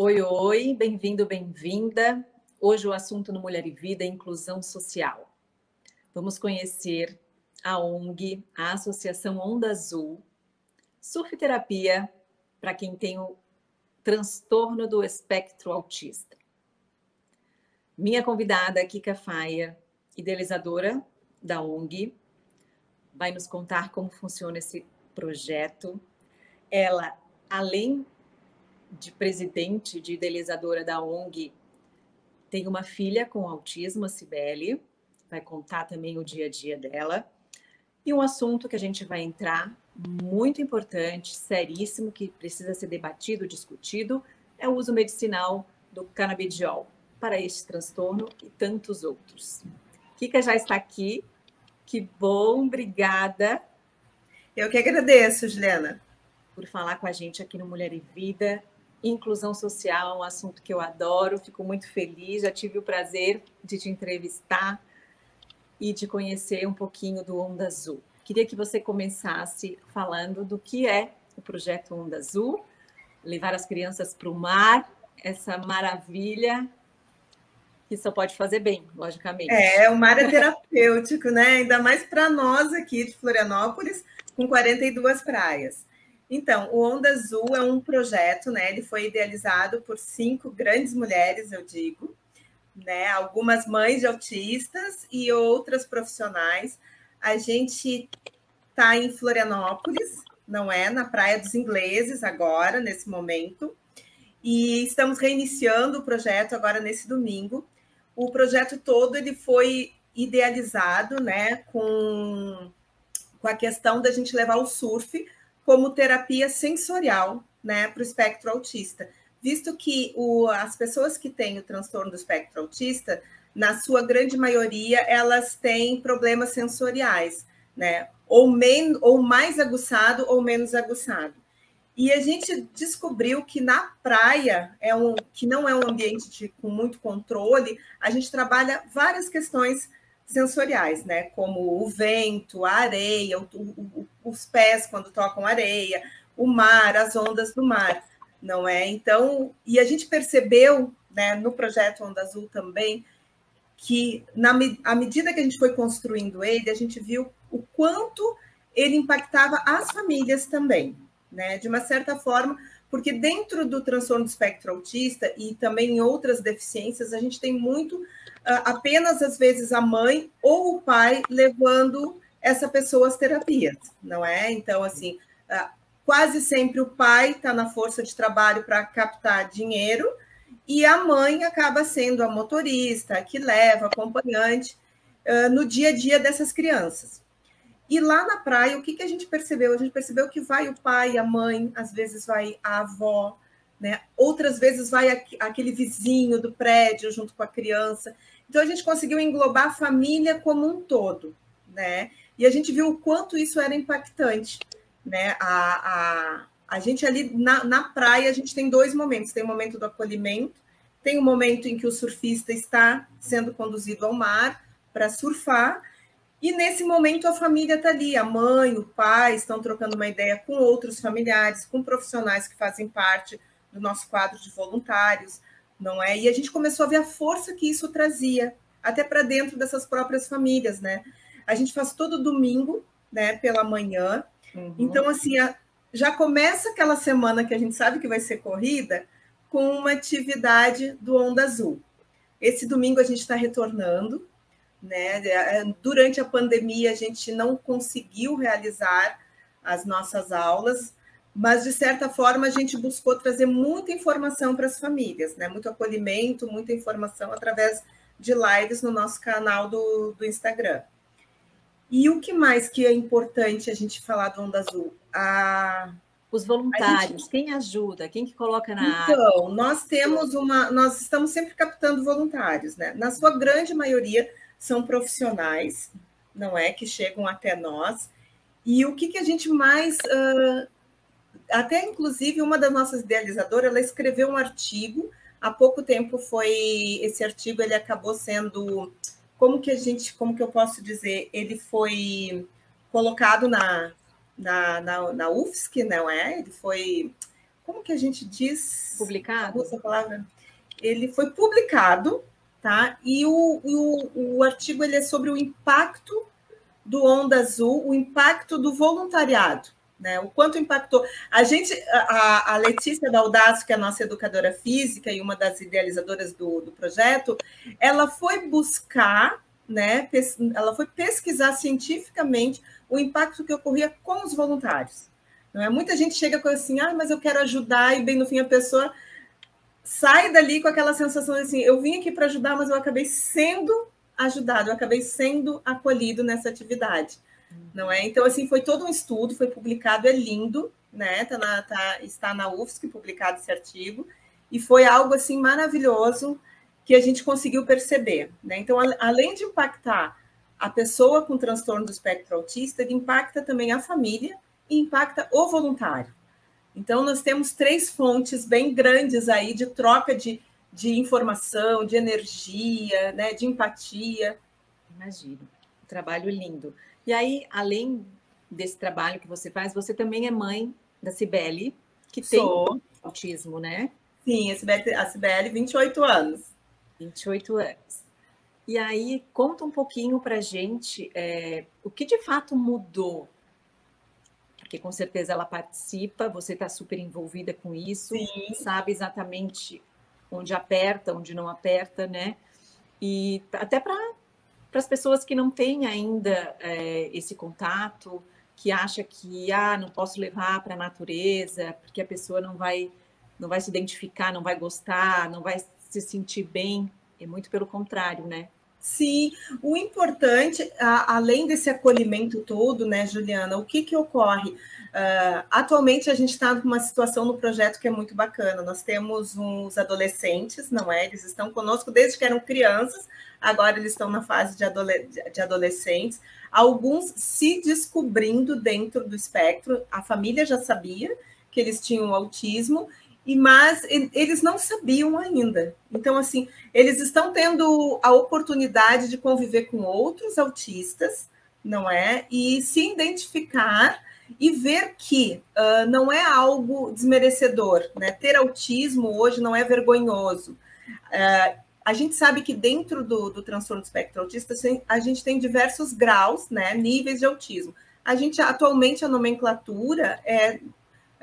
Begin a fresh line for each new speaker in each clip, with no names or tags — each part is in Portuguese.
Oi, oi, bem-vindo, bem-vinda. Hoje o assunto no Mulher e Vida é inclusão social. Vamos conhecer a ONG, a Associação Onda Azul, surf terapia para quem tem o transtorno do espectro autista. Minha convidada, Kika Faia, idealizadora da ONG, vai nos contar como funciona esse projeto. Ela, além de presidente, de idealizadora da ONG, tem uma filha com autismo, a Cibele, vai contar também o dia a dia dela. E um assunto que a gente vai entrar, muito importante, seríssimo, que precisa ser debatido, discutido, é o uso medicinal do canabidiol para este transtorno e tantos outros. Kika já está aqui. Que bom, obrigada.
Eu que agradeço, Juliana.
Por falar com a gente aqui no Mulher e Vida. Inclusão social, um assunto que eu adoro, fico muito feliz. Já tive o prazer de te entrevistar e de conhecer um pouquinho do Onda Azul. Queria que você começasse falando do que é o projeto Onda Azul, levar as crianças para o mar, essa maravilha que só pode fazer bem, logicamente.
É, o mar é terapêutico, né? Ainda mais para nós aqui de Florianópolis, com 42 praias. Então, o Onda Azul é um projeto, né? Ele foi idealizado por cinco grandes mulheres, eu digo, né? Algumas mães de autistas e outras profissionais. A gente está em Florianópolis, não é? Na Praia dos Ingleses, agora, nesse momento. E estamos reiniciando o projeto agora nesse domingo. O projeto todo ele foi idealizado, né, com, com a questão da gente levar o surf como terapia sensorial né, para o espectro autista, visto que o, as pessoas que têm o transtorno do espectro autista, na sua grande maioria, elas têm problemas sensoriais, né? Ou, men ou mais aguçado ou menos aguçado. E a gente descobriu que na praia, é um, que não é um ambiente de, com muito controle, a gente trabalha várias questões sensoriais, né? Como o vento, a areia, o, o, os pés quando tocam areia, o mar, as ondas do mar, não é? Então, e a gente percebeu, né, no projeto Onda Azul também, que na à medida que a gente foi construindo ele, a gente viu o quanto ele impactava as famílias também, né? De uma certa forma, porque dentro do transtorno do espectro autista e também em outras deficiências, a gente tem muito apenas às vezes a mãe ou o pai levando essa pessoa às terapias, não é? Então, assim, quase sempre o pai está na força de trabalho para captar dinheiro e a mãe acaba sendo a motorista que leva, acompanhante no dia a dia dessas crianças. E lá na praia, o que, que a gente percebeu? A gente percebeu que vai o pai, a mãe, às vezes vai a avó, né? Outras vezes vai aquele vizinho do prédio junto com a criança. Então a gente conseguiu englobar a família como um todo, né? E a gente viu o quanto isso era impactante, né? A, a, a gente ali na, na praia a gente tem dois momentos: tem o momento do acolhimento, tem o momento em que o surfista está sendo conduzido ao mar para surfar. E nesse momento a família está ali, a mãe, o pai estão trocando uma ideia com outros familiares, com profissionais que fazem parte do nosso quadro de voluntários, não é? E a gente começou a ver a força que isso trazia até para dentro dessas próprias famílias, né? A gente faz todo domingo, né, pela manhã. Uhum. Então, assim, já começa aquela semana que a gente sabe que vai ser corrida com uma atividade do Onda Azul. Esse domingo a gente está retornando, né? É, durante a pandemia a gente não conseguiu realizar as nossas aulas, mas de certa forma a gente buscou trazer muita informação para as famílias, né? Muito acolhimento, muita informação através de lives no nosso canal do, do Instagram. E o que mais que é importante a gente falar do Onda Azul? A,
os voluntários, gente... quem ajuda, quem que coloca na
Então, área? nós temos uma, nós estamos sempre captando voluntários, né? Na sua grande maioria são profissionais, não é, que chegam até nós. E o que, que a gente mais uh, até inclusive uma das nossas idealizadoras, ela escreveu um artigo, há pouco tempo foi esse artigo, ele acabou sendo como que a gente, como que eu posso dizer, ele foi colocado na na, na, na UFSC, não é? Ele foi como que a gente diz?
Publicado?
Usa a palavra. Ele foi publicado, tá? E o, o, o artigo ele é sobre o impacto do Onda Azul, o impacto do voluntariado, né? O quanto impactou. A gente, a, a Letícia Baldasso, que é a nossa educadora física e uma das idealizadoras do, do projeto, ela foi buscar, né? Ela foi pesquisar cientificamente o impacto que ocorria com os voluntários. Não é? Muita gente chega com assim, ah, mas eu quero ajudar, e bem no fim a pessoa sai dali com aquela sensação assim, eu vim aqui para ajudar, mas eu acabei sendo ajudado, eu acabei sendo acolhido nessa atividade, não é? Então, assim, foi todo um estudo, foi publicado, é lindo, né? Tá na, tá, está na UFSC publicado esse artigo, e foi algo, assim, maravilhoso que a gente conseguiu perceber, né? Então, além de impactar a pessoa com transtorno do espectro autista, ele impacta também a família e impacta o voluntário. Então, nós temos três fontes bem grandes aí de troca de de informação, de energia, né, de empatia.
Imagino. Um trabalho lindo. E aí, além desse trabalho que você faz, você também é mãe da Cibele, que Sou. tem autismo, né?
Sim, a Cibele, a Cibele 28 anos.
28 anos. E aí, conta um pouquinho para gente é, o que de fato mudou. Porque com certeza ela participa, você está super envolvida com isso, Sim. sabe exatamente onde aperta, onde não aperta, né? E até para as pessoas que não têm ainda é, esse contato, que acha que ah, não posso levar para a natureza, porque a pessoa não vai, não vai se identificar, não vai gostar, não vai se sentir bem. É muito pelo contrário, né?
Sim, o importante, além desse acolhimento todo, né, Juliana, o que, que ocorre? Uh, atualmente a gente está numa situação no projeto que é muito bacana. Nós temos uns adolescentes, não é? Eles estão conosco desde que eram crianças, agora eles estão na fase de, adole de adolescentes, alguns se descobrindo dentro do espectro. A família já sabia que eles tinham autismo e mas eles não sabiam ainda. Então, assim, eles estão tendo a oportunidade de conviver com outros autistas, não é? E se identificar e ver que uh, não é algo desmerecedor, né? Ter autismo hoje não é vergonhoso. Uh, a gente sabe que dentro do, do transtorno do espectro autista a gente tem diversos graus, né? Níveis de autismo. A gente atualmente a nomenclatura é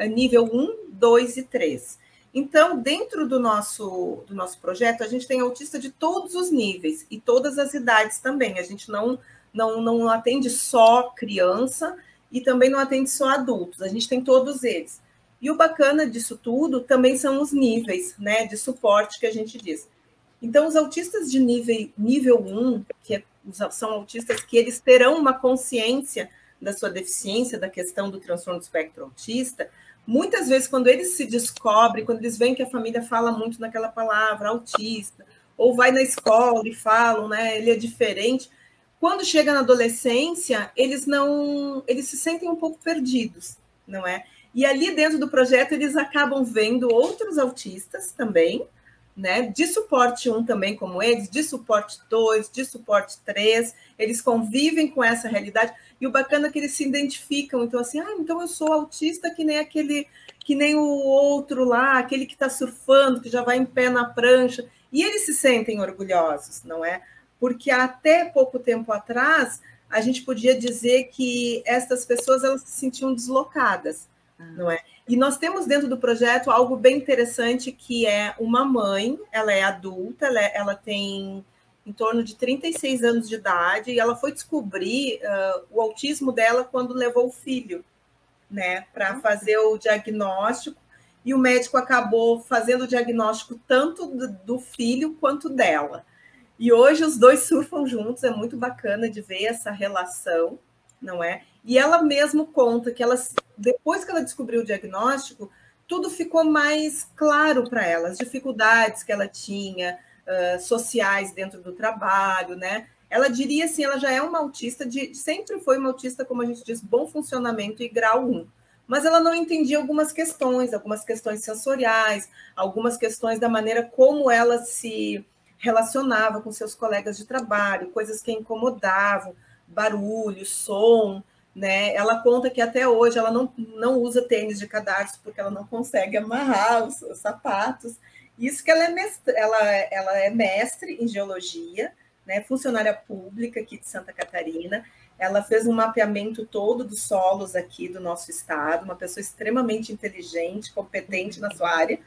nível 1, 2 e 3. Então, dentro do nosso, do nosso projeto, a gente tem autista de todos os níveis e todas as idades também. A gente não, não, não atende só criança e também não atende só adultos, a gente tem todos eles. E o bacana disso tudo também são os níveis né, de suporte que a gente diz. Então, os autistas de nível, nível 1, que é, são autistas que eles terão uma consciência da sua deficiência, da questão do transtorno do espectro autista, muitas vezes, quando eles se descobrem, quando eles veem que a família fala muito naquela palavra, autista, ou vai na escola e falam, né, ele é diferente, quando chega na adolescência, eles não, eles se sentem um pouco perdidos, não é? E ali dentro do projeto eles acabam vendo outros autistas também, né? De suporte 1 também, como eles, de suporte 2, de suporte 3, eles convivem com essa realidade, e o bacana é que eles se identificam, então assim, ah, então eu sou autista que nem aquele, que nem o outro lá, aquele que está surfando, que já vai em pé na prancha, e eles se sentem orgulhosos, não é? Porque até pouco tempo atrás, a gente podia dizer que essas pessoas elas se sentiam deslocadas, ah. não é? E nós temos dentro do projeto algo bem interessante que é uma mãe, ela é adulta, ela, é, ela tem em torno de 36 anos de idade e ela foi descobrir uh, o autismo dela quando levou o filho, né, para fazer o diagnóstico e o médico acabou fazendo o diagnóstico tanto do, do filho quanto dela. E hoje os dois surfam juntos, é muito bacana de ver essa relação, não é? E ela mesmo conta que ela, depois que ela descobriu o diagnóstico, tudo ficou mais claro para ela, as dificuldades que ela tinha sociais dentro do trabalho, né? Ela diria assim, ela já é uma autista de, sempre foi uma autista, como a gente diz, bom funcionamento e grau 1. Mas ela não entendia algumas questões, algumas questões sensoriais, algumas questões da maneira como ela se relacionava com seus colegas de trabalho, coisas que incomodavam, barulho, som, né? Ela conta que até hoje ela não, não usa tênis de cadarço porque ela não consegue amarrar os, os sapatos. Isso que ela é mestre, ela, ela é mestre em geologia, né? Funcionária pública aqui de Santa Catarina. Ela fez um mapeamento todo dos solos aqui do nosso estado, uma pessoa extremamente inteligente, competente na sua área,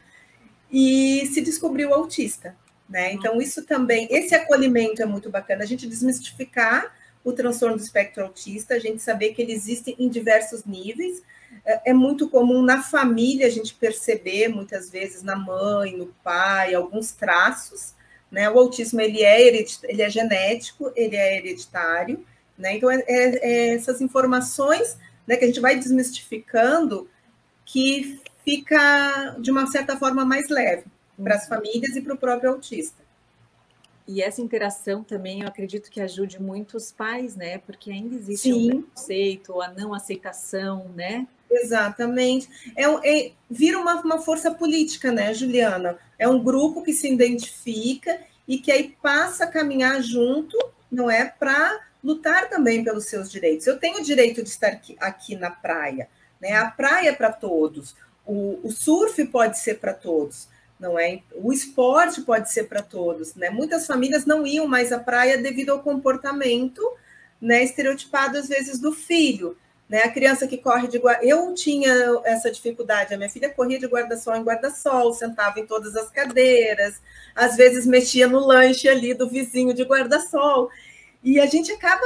e se descobriu autista. Né? Então, isso também, esse acolhimento é muito bacana, a gente desmistificar o transtorno do espectro autista, a gente saber que ele existe em diversos níveis. É, é muito comum na família a gente perceber, muitas vezes, na mãe, no pai, alguns traços. Né? O autismo ele é, ele é genético, ele é hereditário. Né? Então, é, é, é essas informações né, que a gente vai desmistificando que fica, de uma certa forma, mais leve para as uhum. famílias e para o próprio autista.
E essa interação também, eu acredito que ajude muito os pais, né? Porque ainda existe Sim. o preconceito, a não aceitação, né?
Exatamente. É, é, vira uma, uma força política, né, Juliana? É um grupo que se identifica e que aí passa a caminhar junto, não é? Para lutar também pelos seus direitos. Eu tenho o direito de estar aqui, aqui na praia, né? A praia é para todos, o, o surf pode ser para todos não é? O esporte pode ser para todos, né? Muitas famílias não iam mais à praia devido ao comportamento, né, estereotipado às vezes do filho, né? A criança que corre de guarda, eu tinha essa dificuldade, a minha filha corria de guarda-sol em guarda-sol, sentava em todas as cadeiras, às vezes mexia no lanche ali do vizinho de guarda-sol. E a gente acaba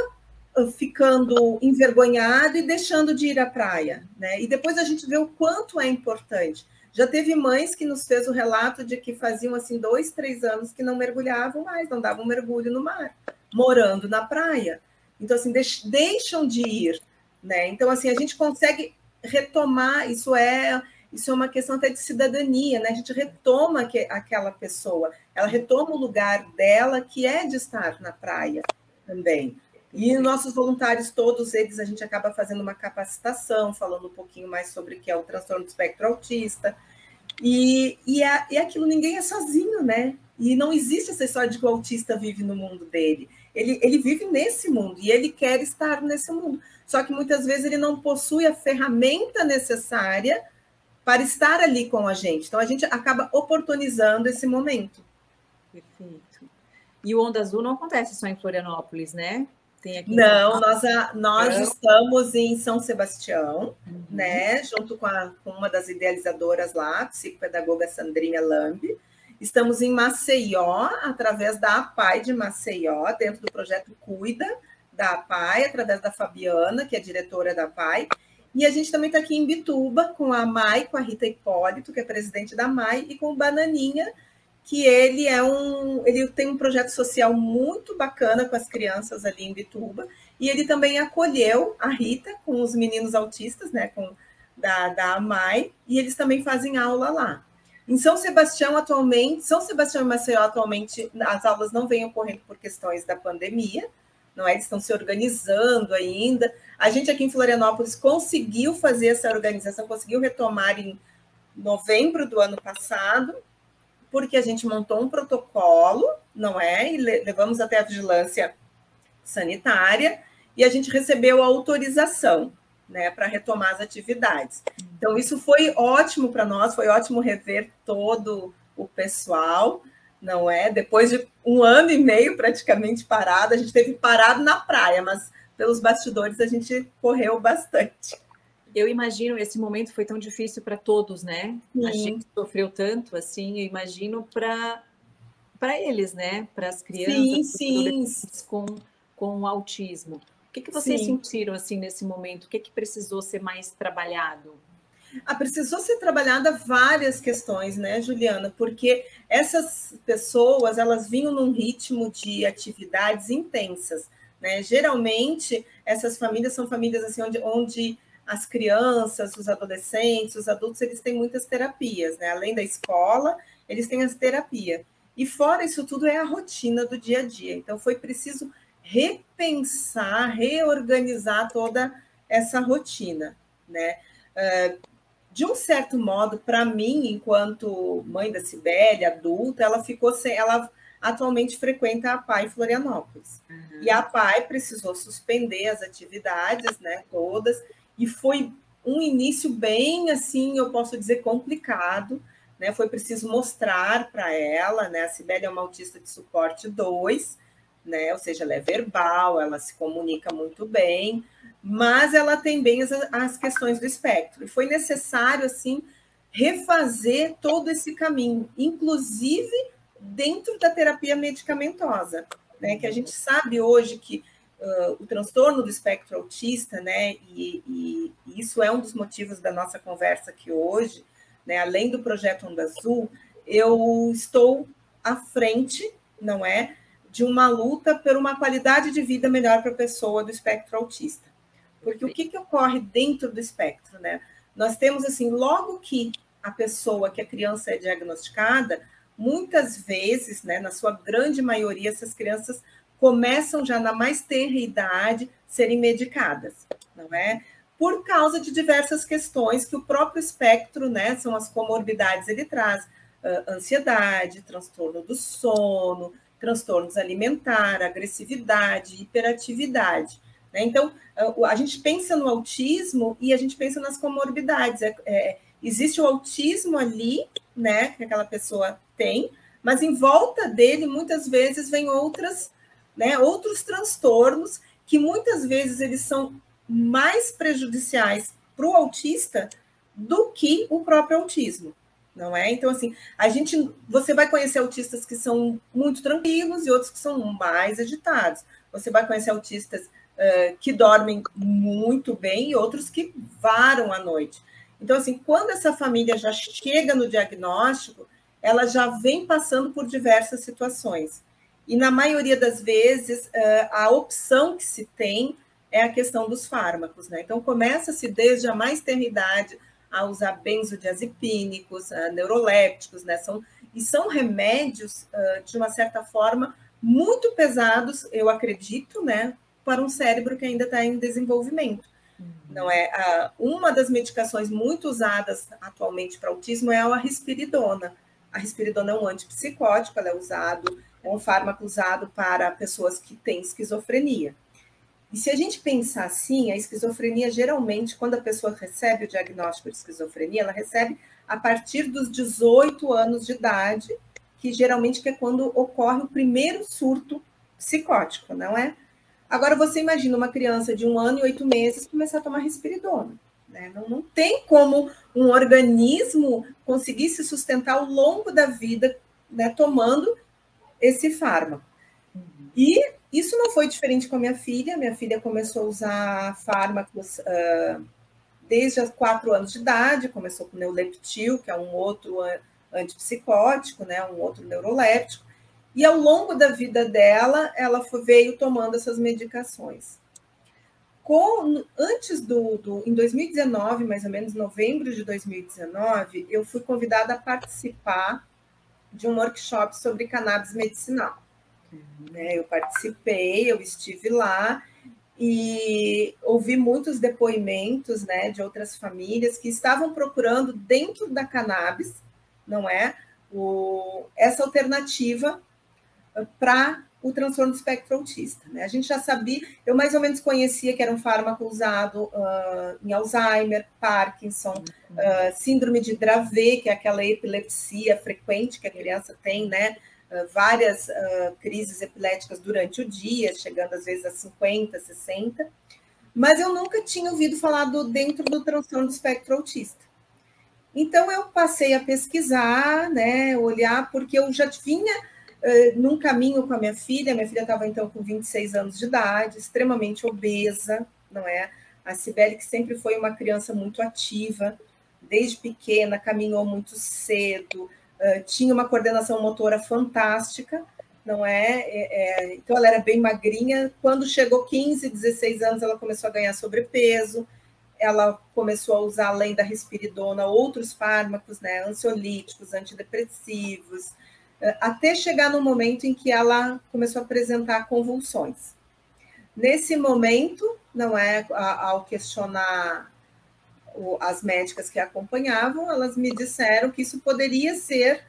ah, ficando envergonhado e deixando de ir à praia, né? E depois a gente vê o quanto é importante. Já teve mães que nos fez o relato de que faziam assim dois, três anos que não mergulhavam mais, não davam mergulho no mar, morando na praia. Então, assim, deixam de ir, né? Então, assim, a gente consegue retomar, isso é isso é uma questão até de cidadania, né? A gente retoma que, aquela pessoa, ela retoma o lugar dela, que é de estar na praia também. E nossos voluntários, todos eles, a gente acaba fazendo uma capacitação, falando um pouquinho mais sobre o que é o transtorno do espectro autista. E, e, é, e é aquilo, ninguém é sozinho, né? E não existe essa história de que o autista vive no mundo dele. Ele, ele vive nesse mundo e ele quer estar nesse mundo. Só que muitas vezes ele não possui a ferramenta necessária para estar ali com a gente. Então a gente acaba oportunizando esse momento.
Perfeito. E o Onda Azul não acontece só em Florianópolis, né?
Tem aqui Não, nós, nós estamos em São Sebastião, uhum. né? Junto com, a, com, uma das idealizadoras lá, psicopedagoga Sandrinha Lambi. Estamos em Maceió, através da APAI de Maceió, dentro do projeto Cuida da APAI, através da Fabiana, que é diretora da APAI. E a gente também está aqui em Bituba, com a Mai, com a Rita Hipólito, que é presidente da Mai, e com o Bananinha, que ele é um, ele tem um projeto social muito bacana com as crianças ali em Bituba, e ele também acolheu a Rita com os meninos autistas, né, com da, da AMAI, e eles também fazem aula lá. Em São Sebastião, atualmente, São Sebastião e Maceió, atualmente, as aulas não vêm ocorrendo por questões da pandemia, não é? Eles estão se organizando ainda. A gente aqui em Florianópolis conseguiu fazer essa organização, conseguiu retomar em novembro do ano passado, porque a gente montou um protocolo, não é? E levamos até a vigilância sanitária e a gente recebeu a autorização, né, para retomar as atividades. Então isso foi ótimo para nós, foi ótimo rever todo o pessoal, não é? Depois de um ano e meio praticamente parado, a gente teve parado na praia, mas pelos bastidores a gente correu bastante
eu imagino esse momento foi tão difícil para todos, né? Sim. A gente sofreu tanto, assim, eu imagino para para eles, né? Para as crianças
sim, sim.
com com autismo. O que, que vocês sim. sentiram assim nesse momento? O que, que precisou ser mais trabalhado?
Ah, precisou ser trabalhada várias questões, né, Juliana? Porque essas pessoas elas vinham num ritmo de atividades intensas, né? Geralmente essas famílias são famílias assim onde, onde as crianças, os adolescentes, os adultos, eles têm muitas terapias, né? Além da escola, eles têm as terapias. E fora isso tudo é a rotina do dia a dia. Então foi preciso repensar, reorganizar toda essa rotina, né? Uh, de um certo modo, para mim, enquanto mãe da Sibélia, adulta, ela ficou sem, ela atualmente frequenta a PAI Florianópolis. Uhum. E a PAI precisou suspender as atividades, né, todas, e foi um início bem, assim, eu posso dizer, complicado, né, foi preciso mostrar para ela, né, a Sibeli é uma autista de suporte 2, né, ou seja, ela é verbal, ela se comunica muito bem, mas ela tem bem as, as questões do espectro, e foi necessário, assim, refazer todo esse caminho, inclusive dentro da terapia medicamentosa, né? Que a gente sabe hoje que uh, o transtorno do espectro autista, né? E, e, e, isso é um dos motivos da nossa conversa aqui hoje, né? Além do projeto Onda Azul, eu estou à frente, não é, de uma luta por uma qualidade de vida melhor para a pessoa do espectro autista. Porque o que, que ocorre dentro do espectro, né? Nós temos assim, logo que a pessoa, que a criança é diagnosticada, muitas vezes, né, na sua grande maioria, essas crianças começam já na mais tenra idade serem medicadas, não é? Por causa de diversas questões que o próprio espectro, né, são as comorbidades, ele traz ansiedade, transtorno do sono, transtornos alimentar, agressividade, hiperatividade. Né? Então, a gente pensa no autismo e a gente pensa nas comorbidades. É, é, existe o autismo ali, né, que aquela pessoa tem, mas em volta dele muitas vezes vem outras, né, outros transtornos que muitas vezes eles são mais prejudiciais para o autista do que o próprio autismo, não é? Então assim, a gente, você vai conhecer autistas que são muito tranquilos e outros que são mais agitados. Você vai conhecer autistas uh, que dormem muito bem e outros que varam à noite. Então, assim, quando essa família já chega no diagnóstico, ela já vem passando por diversas situações. E na maioria das vezes, eh, a opção que se tem é a questão dos fármacos, né? Então, começa-se desde a mais tenra idade a usar benzodiazepínicos, neurolépticos, né? São, e são remédios, de uma certa forma, muito pesados, eu acredito, né? Para um cérebro que ainda está em desenvolvimento. Não é uma das medicações muito usadas atualmente para autismo é a risperidona. A risperidona é um antipsicótico, ela é usado, é um fármaco usado para pessoas que têm esquizofrenia. E se a gente pensar assim, a esquizofrenia geralmente, quando a pessoa recebe o diagnóstico de esquizofrenia, ela recebe a partir dos 18 anos de idade, que geralmente é quando ocorre o primeiro surto psicótico, não é? Agora, você imagina uma criança de um ano e oito meses começar a tomar risperidona. Né? Não, não tem como um organismo conseguir se sustentar ao longo da vida né, tomando esse fármaco. E isso não foi diferente com a minha filha. Minha filha começou a usar fármacos uh, desde os quatro anos de idade, começou com neuleptil, que é um outro antipsicótico, né, um outro neuroléptico. E ao longo da vida dela, ela veio tomando essas medicações. Com, antes do, do, em 2019, mais ou menos novembro de 2019, eu fui convidada a participar de um workshop sobre cannabis medicinal. Né? Eu participei, eu estive lá e ouvi muitos depoimentos né, de outras famílias que estavam procurando dentro da cannabis, não é, o, essa alternativa para o transtorno do espectro autista. Né? A gente já sabia, eu mais ou menos conhecia que era um fármaco usado uh, em Alzheimer, Parkinson, uh, síndrome de Dravet, que é aquela epilepsia frequente que a criança tem, né? Uh, várias crises epiléticas durante o dia, chegando às vezes a 50, 60. Mas eu nunca tinha ouvido falar do, dentro do transtorno do espectro autista. Então eu passei a pesquisar, né, olhar, porque eu já vinha uh, num caminho com a minha filha. Minha filha estava então com 26 anos de idade, extremamente obesa, não é? A Cibele, que sempre foi uma criança muito ativa, desde pequena, caminhou muito cedo, uh, tinha uma coordenação motora fantástica, não é? é? é? Então, ela era bem magrinha. Quando chegou 15, 16 anos, ela começou a ganhar sobrepeso, ela começou a usar, além da risperidona, outros fármacos, né? Ansiolíticos, antidepressivos, até chegar no momento em que ela começou a apresentar convulsões. Nesse momento, não é ao questionar as médicas que acompanhavam, elas me disseram que isso poderia ser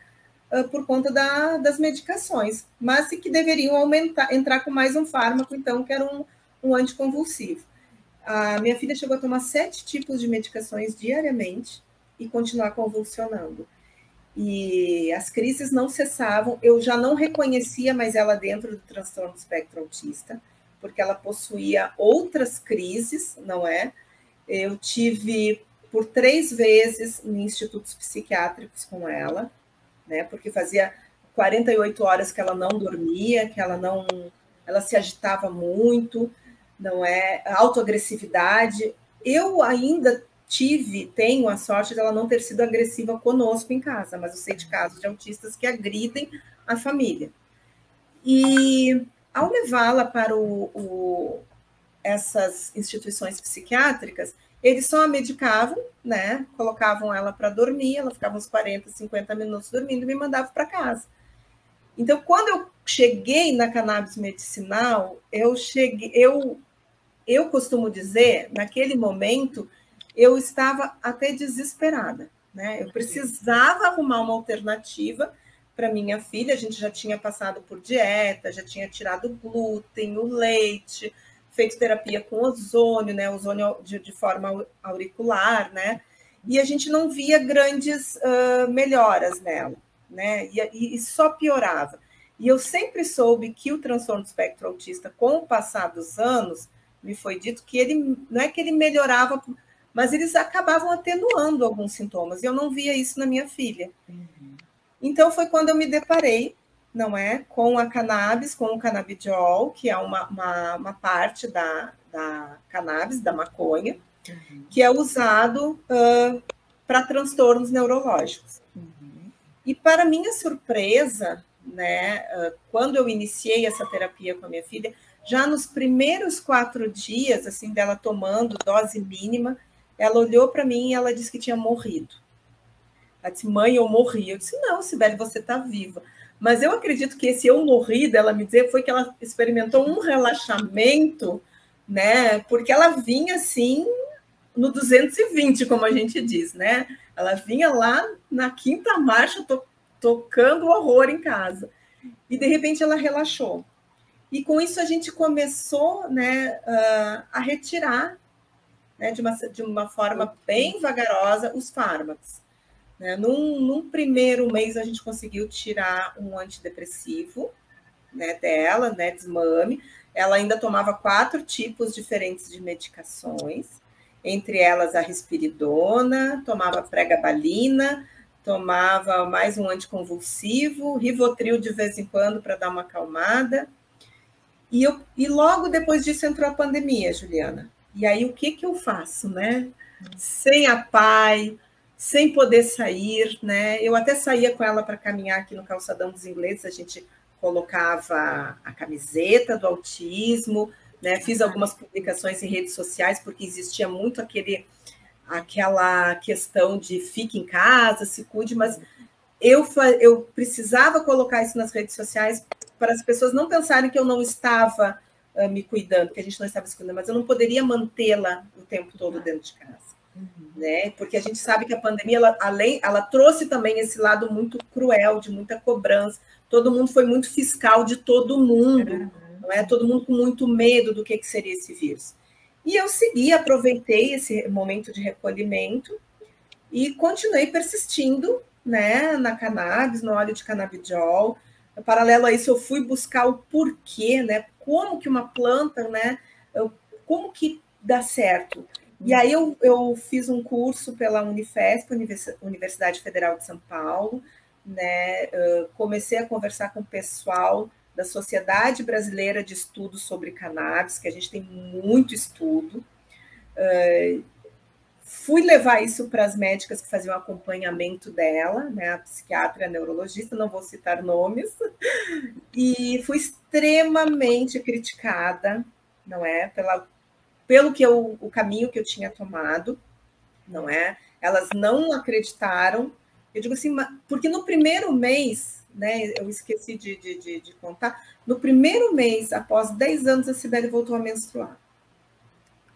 uh, por conta da, das medicações, mas que deveriam aumentar, entrar com mais um fármaco, então, que era um, um anticonvulsivo. A minha filha chegou a tomar sete tipos de medicações diariamente e continuar convulsionando. E as crises não cessavam. Eu já não reconhecia mais ela dentro do transtorno do espectro autista, porque ela possuía outras crises, não é? Eu tive por três vezes em institutos psiquiátricos com ela, né? Porque fazia 48 horas que ela não dormia, que ela não, ela se agitava muito, não é autoagressividade. Eu ainda tive, tenho a sorte dela não ter sido agressiva conosco em casa, mas eu sei de casos de autistas que agridem a família. E ao levá-la para o, o, essas instituições psiquiátricas, eles só a medicavam, né? Colocavam ela para dormir, ela ficava uns 40, 50 minutos dormindo e me mandavam para casa. Então, quando eu cheguei na cannabis medicinal, eu cheguei, eu eu costumo dizer, naquele momento, eu estava até desesperada, né? Eu precisava arrumar uma alternativa para minha filha. A gente já tinha passado por dieta, já tinha tirado o glúten, o leite, feito terapia com ozônio, né? Ozônio de, de forma auricular, né? E a gente não via grandes uh, melhoras nela, né? E, e só piorava. E eu sempre soube que o transtorno do espectro autista, com o passar dos anos, me foi dito que ele não é que ele melhorava, mas eles acabavam atenuando alguns sintomas. E eu não via isso na minha filha. Uhum. Então foi quando eu me deparei, não é, com a cannabis, com o canabidiol, que é uma, uma, uma parte da, da cannabis, da maconha, uhum. que é usado uh, para transtornos neurológicos. Uhum. E para minha surpresa, né, uh, quando eu iniciei essa terapia com a minha filha, já nos primeiros quatro dias, assim, dela tomando dose mínima, ela olhou para mim e ela disse que tinha morrido. Ela disse, mãe, eu morri. Eu disse, não, Sibeli, você está viva. Mas eu acredito que esse eu morri dela me dizer foi que ela experimentou um relaxamento, né? Porque ela vinha assim no 220, como a gente diz, né? Ela vinha lá na quinta marcha to tocando horror em casa. E de repente ela relaxou. E com isso a gente começou né, uh, a retirar né, de, uma, de uma forma bem vagarosa os fármacos. Né? Num, num, primeiro mês a gente conseguiu tirar um antidepressivo né, dela, né, desmame. Ela ainda tomava quatro tipos diferentes de medicações, entre elas a risperidona, tomava pregabalina, tomava mais um anticonvulsivo, rivotril de vez em quando para dar uma acalmada e, eu, e logo depois disso entrou a pandemia, Juliana. E aí o que, que eu faço, né? Sem a pai, sem poder sair, né? Eu até saía com ela para caminhar aqui no calçadão dos ingleses, a gente colocava a camiseta do autismo, né? Fiz algumas publicações em redes sociais porque existia muito aquele aquela questão de fique em casa, se cuide, mas eu, eu precisava colocar isso nas redes sociais para as pessoas não pensarem que eu não estava uh, me cuidando, que a gente não estava se cuidando, mas eu não poderia mantê-la o tempo todo dentro de casa. Uhum. Né? Porque a gente sabe que a pandemia, ela, além, ela trouxe também esse lado muito cruel, de muita cobrança. Todo mundo foi muito fiscal de todo mundo, uhum. não é? Todo mundo com muito medo do que, que seria esse vírus. E eu segui, aproveitei esse momento de recolhimento e continuei persistindo né, na cannabis, no óleo de canabidiol. Paralelo a isso, eu fui buscar o porquê, né? Como que uma planta, né? Como que dá certo? E aí eu, eu fiz um curso pela Unifesp, Universidade Federal de São Paulo, né? comecei a conversar com o pessoal da Sociedade Brasileira de Estudos sobre Cannabis, que a gente tem muito estudo. Fui levar isso para as médicas que faziam acompanhamento dela, né, a psiquiatra, a neurologista, não vou citar nomes, e fui extremamente criticada, não é, pela, pelo que eu, o caminho que eu tinha tomado, não é? Elas não acreditaram. Eu digo assim, porque no primeiro mês, né, eu esqueci de, de, de, de contar, no primeiro mês, após 10 anos, a Sibeli voltou a menstruar.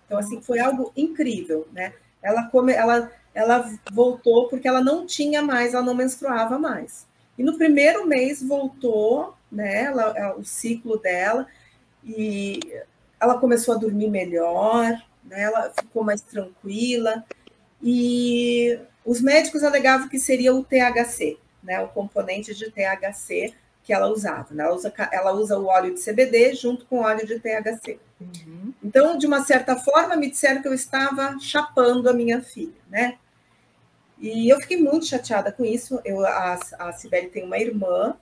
Então, assim, foi algo incrível, né? Ela, come, ela, ela voltou porque ela não tinha mais, ela não menstruava mais. E no primeiro mês voltou, né, ela, o ciclo dela, e ela começou a dormir melhor, né, ela ficou mais tranquila, e os médicos alegavam que seria o THC, né, o componente de THC que ela usava. Né? Ela, usa, ela usa o óleo de CBD junto com o óleo de THC. Uhum. Então, de uma certa forma, me disseram que eu estava chapando a minha filha, né? E eu fiquei muito chateada com isso. Eu, a, a Sibeli tem uma irmã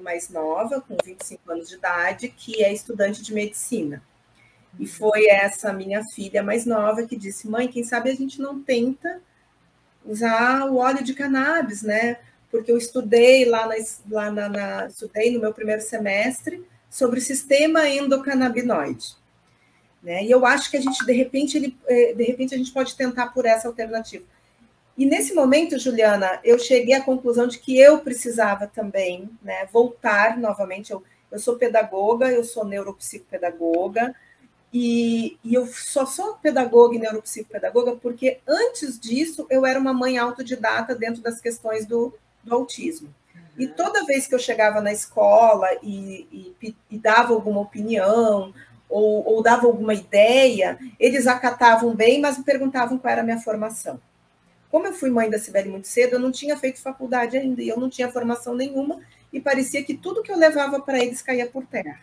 mais nova, com 25 anos de idade, que é estudante de medicina. E foi essa minha filha mais nova que disse: mãe, quem sabe a gente não tenta usar o óleo de cannabis, né? porque eu estudei lá, na, lá na, na, estudei no meu primeiro semestre sobre o sistema endocannabinoide. Né? E eu acho que a gente, de repente, ele, eh, de repente, a gente pode tentar por essa alternativa. E nesse momento, Juliana, eu cheguei à conclusão de que eu precisava também né, voltar novamente. Eu, eu sou pedagoga, eu sou neuropsicopedagoga, e, e, eu só sou pedagoga e neuropsicopedagoga porque antes disso eu era uma mãe autodidata dentro das questões do, do autismo. E toda vez que eu chegava na escola e, e, e dava alguma opinião ou, ou, dava alguma ideia, eles acatavam bem, mas me perguntavam qual era a minha formação. Como eu fui mãe da Sibeli muito cedo, eu não tinha feito faculdade ainda, e eu não tinha formação nenhuma, e parecia que tudo que eu levava para eles caía por terra.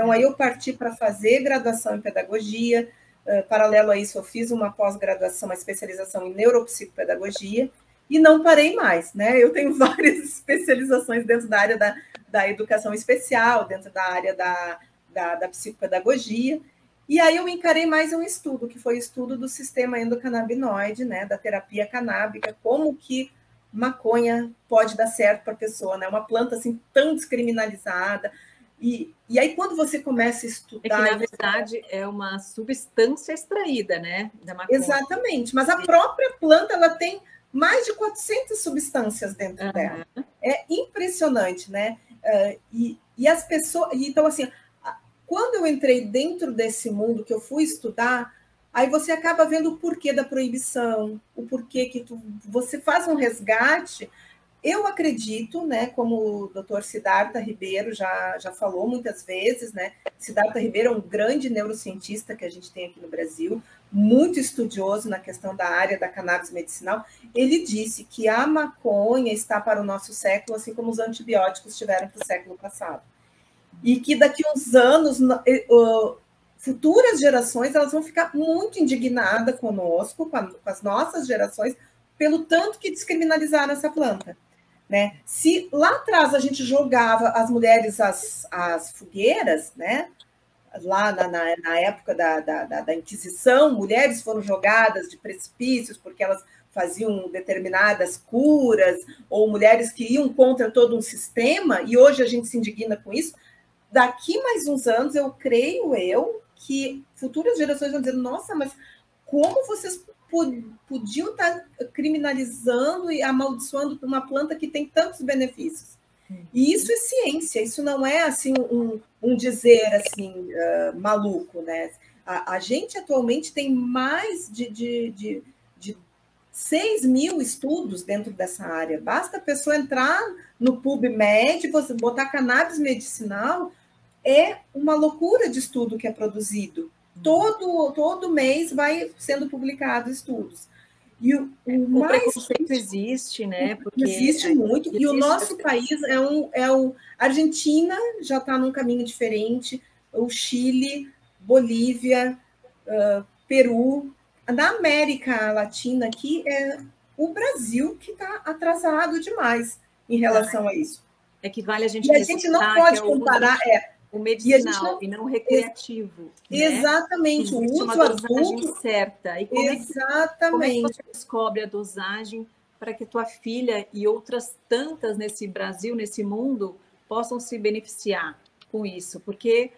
Então, aí eu parti para fazer graduação em pedagogia, uh, paralelo a isso, eu fiz uma pós-graduação, uma especialização em neuropsicopedagogia, e não parei mais, né? Eu tenho várias especializações dentro da área da, da educação especial, dentro da área da, da, da psicopedagogia, e aí eu encarei mais um estudo, que foi o estudo do sistema endocannabinoide, né, da terapia canábica, como que maconha pode dar certo para a pessoa, né? Uma planta assim tão descriminalizada. E, e aí, quando você começa a estudar. É
que, na verdade, é uma substância extraída, né?
Da maconha. Exatamente, mas a própria planta ela tem mais de 400 substâncias dentro uhum. dela. É impressionante, né? Uh, e, e as pessoas. Então, assim, quando eu entrei dentro desse mundo que eu fui estudar, aí você acaba vendo o porquê da proibição, o porquê que tu, você faz um resgate eu acredito, né, como o doutor Siddhartha Ribeiro já, já falou muitas vezes, né, Siddhartha Ribeiro é um grande neurocientista que a gente tem aqui no Brasil, muito estudioso na questão da área da cannabis medicinal. Ele disse que a maconha está para o nosso século, assim como os antibióticos estiveram para o século passado. E que daqui uns anos, futuras gerações, elas vão ficar muito indignadas conosco, com as nossas gerações, pelo tanto que descriminalizaram essa planta. Né? Se lá atrás a gente jogava as mulheres às, às fogueiras, né? lá na, na, na época da, da, da, Inquisição, mulheres foram jogadas de precipícios porque elas faziam determinadas curas, ou mulheres que iam contra todo um sistema, e hoje a gente se indigna com isso. Daqui mais uns anos, eu creio eu que futuras gerações vão dizer: nossa, mas como vocês podiam estar criminalizando e amaldiçoando uma planta que tem tantos benefícios. E isso é ciência, isso não é assim um, um dizer assim uh, maluco, né? A, a, gente atualmente tem mais de, de, de, de 6 mil estudos dentro dessa área. Basta a pessoa entrar no PubMed, você botar cannabis medicinal, é uma loucura de estudo que é produzido todo, todo mês vai sendo publicado estudos.
E o, o, o mais preconceito existe, né?
Porque existe muito. Existe e o nosso país é um, é o Argentina já está num caminho diferente. O Chile, Bolívia, uh, Peru, na América Latina aqui é o Brasil que está atrasado demais em relação a isso.
É que vale a gente.
E a gente não pode é comparar. É,
o medicinal e, não... e não o recreativo.
Né? Exatamente,
o uso uma adulto certa. E como Exatamente. É que, como é que você descobre a dosagem para que tua filha e outras tantas nesse Brasil, nesse mundo, possam se beneficiar com isso? Porque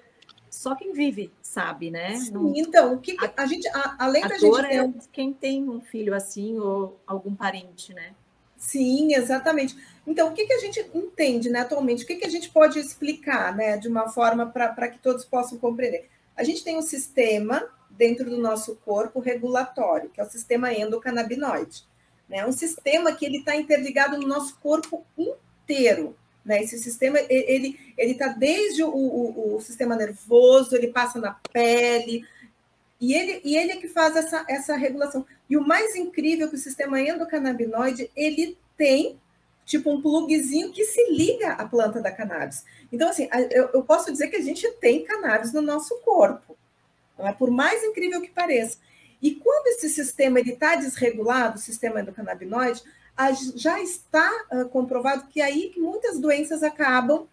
só quem vive sabe, né?
Sim, não... então, o que a, a gente, a, além
a
da gente
ter... é quem tem um filho assim ou algum parente, né?
Sim, exatamente. Então, o que, que a gente entende né, atualmente? O que, que a gente pode explicar né, de uma forma para que todos possam compreender? A gente tem um sistema dentro do nosso corpo regulatório, que é o sistema endocannabinoide. Né? Um sistema que ele está interligado no nosso corpo inteiro. Né? Esse sistema ele ele está desde o, o, o, sistema nervoso, ele passa na pele e ele e ele é que faz essa, essa regulação. E o mais incrível é que o sistema endocannabinoide ele tem tipo um plugzinho que se liga à planta da cannabis. Então assim, eu, eu posso dizer que a gente tem cannabis no nosso corpo. É por mais incrível que pareça. E quando esse sistema está desregulado, o sistema endocannabinoide, já está uh, comprovado que é aí que muitas doenças acabam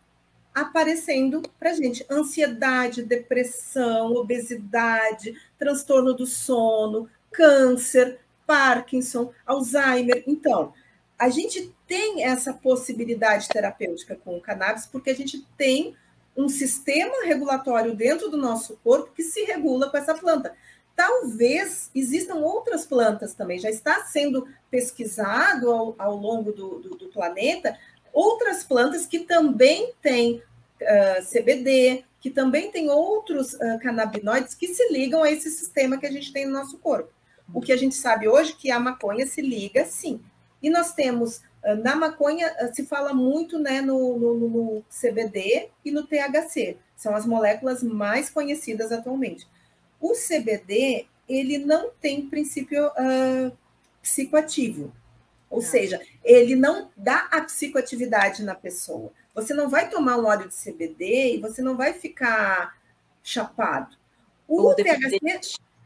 aparecendo para gente. Ansiedade, depressão, obesidade, transtorno do sono, câncer, Parkinson, Alzheimer. Então, a gente tem essa possibilidade terapêutica com o cannabis porque a gente tem um sistema regulatório dentro do nosso corpo que se regula com essa planta. Talvez existam outras plantas também, já está sendo pesquisado ao, ao longo do, do, do, planeta outras plantas que também têm uh, CBD, que também têm outros uh, canabinoides que se ligam a esse sistema que a gente tem no nosso corpo. O que a gente sabe hoje é que a maconha se liga sim. E nós temos, uh, na maconha, se fala muito né, no, no, no CBD e no THC, são as moléculas mais conhecidas atualmente. O CBD, ele não tem princípio uh, psicoativo. Ou não. seja, ele não dá a psicoatividade na pessoa. Você não vai tomar um óleo de CBD e você não vai ficar chapado. O ou THC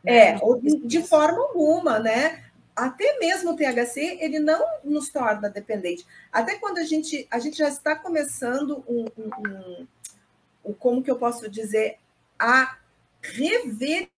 é, ou de, de forma alguma, né? Até mesmo o THC, ele não nos torna dependente. Até quando a gente, a gente já está começando um, um, um, um como que eu posso dizer, a rever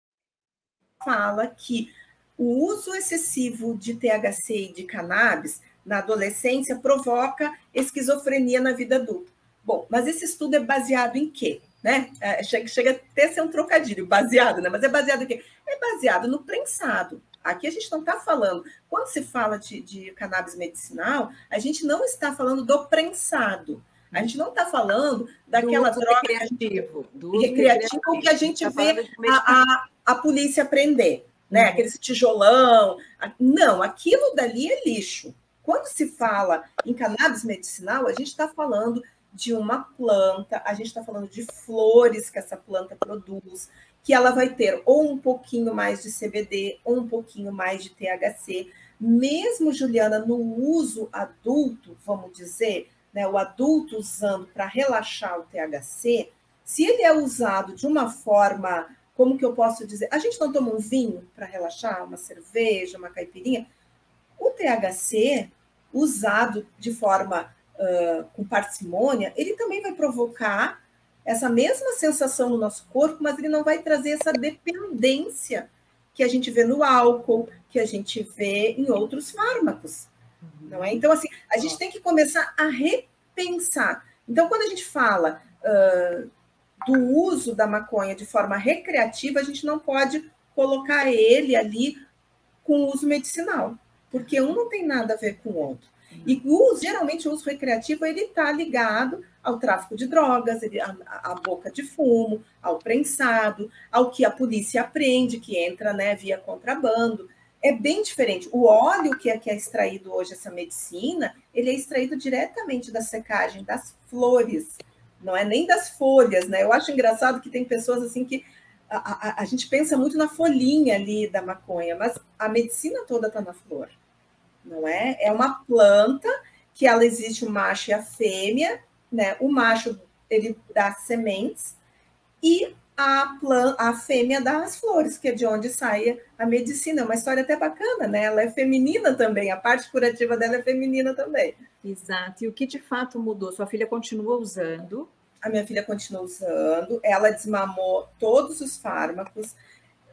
fala que o uso excessivo de THC e de cannabis na adolescência provoca esquizofrenia na vida adulta. Bom, mas esse estudo é baseado em quê? Né? É, chega, chega até a ser um trocadilho, baseado, né? Mas é baseado em quê? É baseado no prensado. Aqui a gente não está falando, quando se fala de, de cannabis medicinal, a gente não está falando do prensado. A gente não está falando daquela do droga recreativo, do recreativo, recreativo que a gente tá vê a, a, a, polícia prender, né? Uhum. Aquele tijolão. Não, aquilo dali é lixo. Quando se fala em cannabis medicinal, a gente está falando de uma planta, a gente está falando de flores que essa planta produz, que ela vai ter ou um pouquinho mais de CBD ou um pouquinho mais de THC. Mesmo, Juliana, no uso adulto, vamos dizer, né, o adulto usando para relaxar o THC, se ele é usado de uma forma, como que eu posso dizer? A gente não toma um vinho para relaxar, uma cerveja, uma caipirinha. O THC, usado de forma uh, com parcimônia, ele também vai provocar essa mesma sensação no nosso corpo, mas ele não vai trazer essa dependência que a gente vê no álcool, que a gente vê em outros fármacos. Não é? Então, assim, a gente tem que começar a repensar. Então, quando a gente fala uh, do uso da maconha de forma recreativa, a gente não pode colocar ele ali com uso medicinal, porque um não tem nada a ver com o outro. E o, geralmente o uso recreativo ele está ligado ao tráfico de drogas, ele, a, a, boca de fumo, ao prensado, ao que a polícia aprende, que entra né, via contrabando é bem diferente. O óleo que é, que é extraído hoje, essa medicina, ele é extraído diretamente da secagem das flores, não é nem das folhas, né? Eu acho engraçado que tem pessoas assim que a, a, a gente pensa muito na folhinha ali da maconha, mas a medicina toda está na flor, não é? É uma planta que ela existe o macho e a fêmea, né? O macho ele dá sementes e a, plan, a fêmea das flores, que é de onde sai a medicina. É uma história até bacana, né? Ela é feminina também, a parte curativa dela é feminina também.
Exato. E o que de fato mudou? Sua filha continua usando?
A minha filha continua usando, ela desmamou todos os fármacos,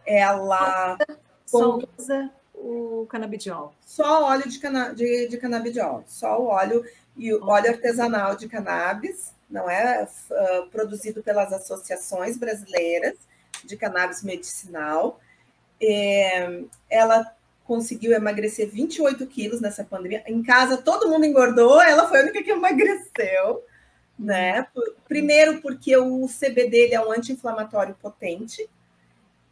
ela.
Só usa o canabidiol?
Só óleo de, cana de, de canabidiol, só o óleo e o óleo artesanal de cannabis não é uh, produzido pelas associações brasileiras de cannabis medicinal. É, ela conseguiu emagrecer 28 quilos nessa pandemia. Em casa todo mundo engordou, ela foi a única que emagreceu, né? Primeiro porque o CBD ele é um anti-inflamatório potente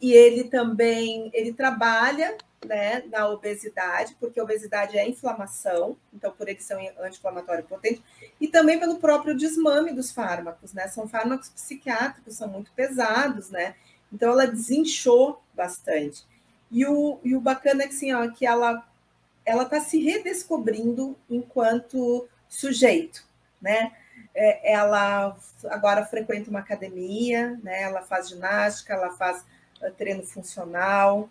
e ele também ele trabalha né, na obesidade, porque obesidade é inflamação, então por eles são anti-inflamatório potente, e também pelo próprio desmame dos fármacos, né? São fármacos psiquiátricos, são muito pesados, né? Então ela desinchou bastante. E o, e o bacana é que, assim, ó, que ela ela está se redescobrindo enquanto sujeito, né? É, ela agora frequenta uma academia, né? Ela faz ginástica, ela faz uh, treino funcional,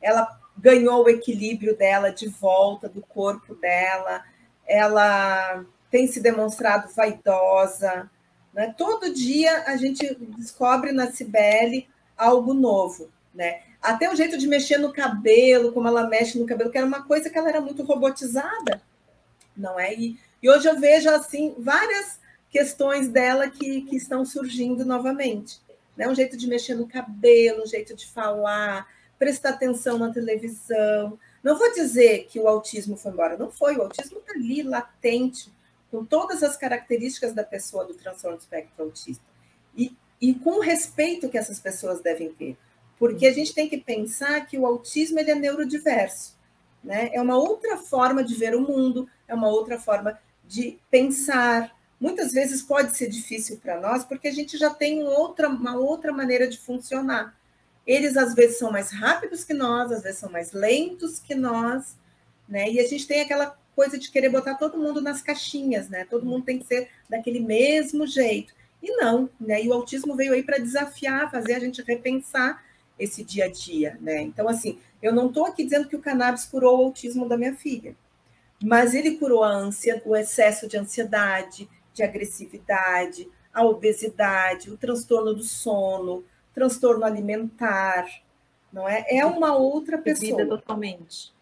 ela ganhou o equilíbrio dela de volta do corpo dela, ela tem se demonstrado vaidosa, né? Todo dia a gente descobre na Cibele algo novo, né? Até o jeito de mexer no cabelo, como ela mexe no cabelo, que era uma coisa que ela era muito robotizada, não é? E, e hoje eu vejo assim várias questões dela que, que estão surgindo novamente. Né? Um jeito de mexer no cabelo, um jeito de falar, prestar atenção na televisão. Não vou dizer que o autismo foi embora, não foi. O autismo está ali, latente, com todas as características da pessoa do transtorno espectro autista. E, e com o respeito que essas pessoas devem ter. Porque a gente tem que pensar que o autismo ele é neurodiverso. Né? É uma outra forma de ver o mundo, é uma outra forma de pensar. Muitas vezes pode ser difícil para nós, porque a gente já tem outra, uma outra maneira de funcionar. Eles, às vezes, são mais rápidos que nós, às vezes, são mais lentos que nós, né? E a gente tem aquela coisa de querer botar todo mundo nas caixinhas, né? Todo mundo tem que ser daquele mesmo jeito. E não, né? E o autismo veio aí para desafiar, fazer a gente repensar esse dia a dia, né? Então, assim, eu não estou aqui dizendo que o cannabis curou o autismo da minha filha, mas ele curou a ânsia, o excesso de ansiedade, de agressividade, a obesidade, o transtorno do sono, transtorno alimentar, não é? É uma outra pessoa.
Vida totalmente.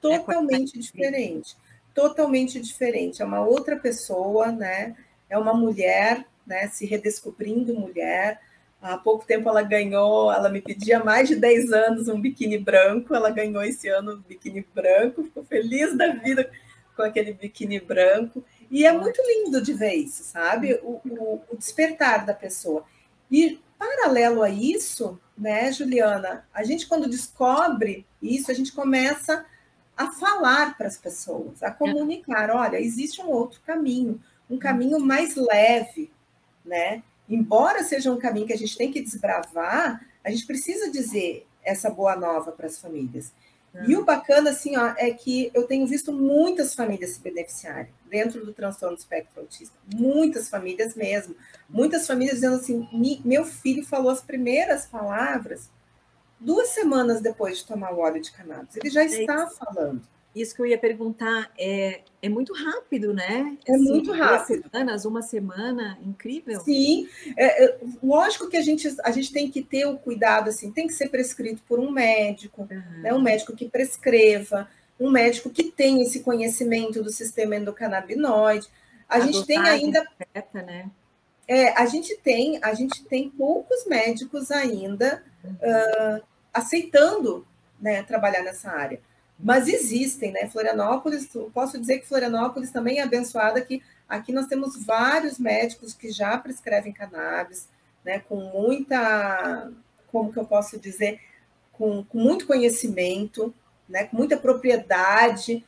Totalmente é diferente. Totalmente diferente. É uma outra pessoa, né? É uma mulher, né? Se redescobrindo mulher, Há pouco tempo ela ganhou, ela me pedia mais de 10 anos um biquíni branco, ela ganhou esse ano um biquíni branco, ficou feliz da vida com aquele biquíni branco. E é muito lindo de ver isso, sabe? O, o, o despertar da pessoa. E paralelo a isso, né, Juliana, a gente quando descobre isso, a gente começa a falar para as pessoas, a comunicar, olha, existe um outro caminho, um caminho mais leve, né? embora seja um caminho que a gente tem que desbravar, a gente precisa dizer essa boa nova para as famílias. E o bacana, assim, ó, é que eu tenho visto muitas famílias se beneficiarem dentro do transtorno do espectro autista. Muitas famílias mesmo. Muitas famílias dizendo assim: meu filho falou as primeiras palavras duas semanas depois de tomar o óleo de cannabis. Ele já está falando.
Isso que eu ia perguntar é, é muito rápido, né?
É assim, muito rápido.
Duas semanas, uma semana, incrível.
Sim, é, é, lógico que a gente, a gente tem que ter o cuidado, assim, tem que ser prescrito por um médico, uhum. né? Um médico que prescreva, um médico que tem esse conhecimento do sistema endocannabinoide. A, a gente tem ainda.
Né?
É, a gente tem, a gente tem poucos médicos ainda uhum. uh, aceitando né, trabalhar nessa área. Mas existem, né? Florianópolis, posso dizer que Florianópolis também é abençoada que aqui nós temos vários médicos que já prescrevem cannabis, né? Com muita, como que eu posso dizer, com, com muito conhecimento, né? Com muita propriedade,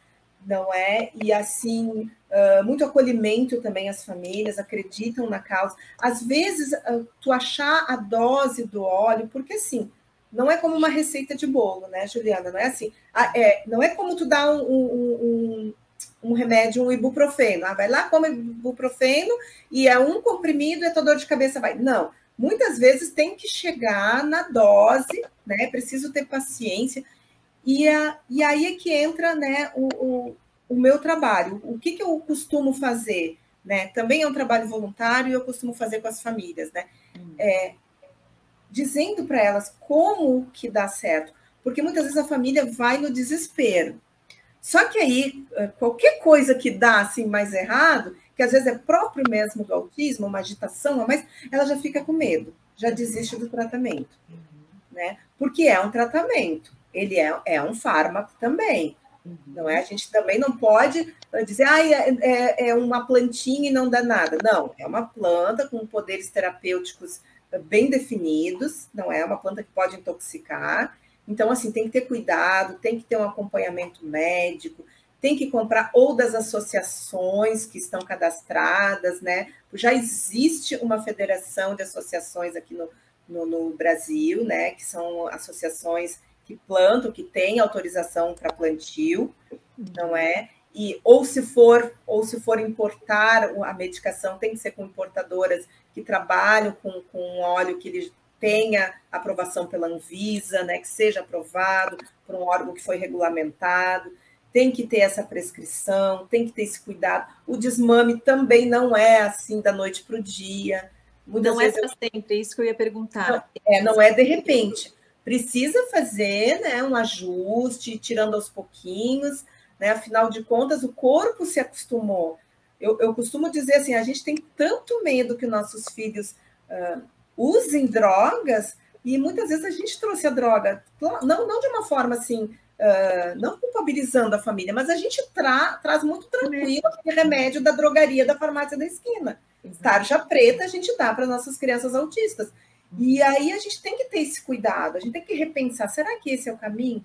não é? E assim, uh, muito acolhimento também às famílias, acreditam na causa. Às vezes, uh, tu achar a dose do óleo, porque assim, não é como uma receita de bolo, né, Juliana? Não é assim. Ah, é, não é como tu dá um, um, um, um remédio, um ibuprofeno. Ah, vai lá, come ibuprofeno e é um comprimido e a tua dor de cabeça vai. Não. Muitas vezes tem que chegar na dose, né? Preciso ter paciência. E, a, e aí é que entra né, o, o, o meu trabalho. O que, que eu costumo fazer? Né? Também é um trabalho voluntário e eu costumo fazer com as famílias. Né? Hum. É, dizendo para elas como que dá certo, porque muitas vezes a família vai no desespero. Só que aí, eh, qualquer coisa que dá assim mais errado, que às vezes é próprio mesmo do autismo, uma agitação, mas ela já fica com medo, já desiste do tratamento, né? Porque é um tratamento, ele é, é um fármaco também, não é? A gente também não pode dizer, ah, é, é, é uma plantinha e não dá nada. Não, é uma planta com poderes terapêuticos bem definidos, não é uma planta que pode intoxicar, Então, assim, tem que ter cuidado, tem que ter um acompanhamento médico, tem que comprar ou das associações que estão cadastradas, né? Já existe uma federação de associações aqui no, no, no Brasil, né? Que são associações que plantam, que têm autorização para plantio, não é? E, ou se for ou se for importar a medicação tem que ser com importadoras que trabalham com, com óleo que ele tenha aprovação pela Anvisa, né, que seja aprovado por um órgão que foi regulamentado, tem que ter essa prescrição, tem que ter esse cuidado. O desmame também não é assim da noite para o dia.
Muitas não é para eu... sempre, é isso que eu ia perguntar.
Não, é, não é de repente. Precisa fazer né, um ajuste, tirando aos pouquinhos, né? Afinal de contas, o corpo se acostumou. Eu, eu costumo dizer assim: a gente tem tanto medo que nossos filhos uh, usem drogas, e muitas vezes a gente trouxe a droga, não, não de uma forma assim, uh, não culpabilizando a família, mas a gente tra traz muito tranquilo aquele remédio da drogaria da farmácia da esquina. Tarja preta a gente dá para nossas crianças autistas. E aí a gente tem que ter esse cuidado, a gente tem que repensar: será que esse é o caminho?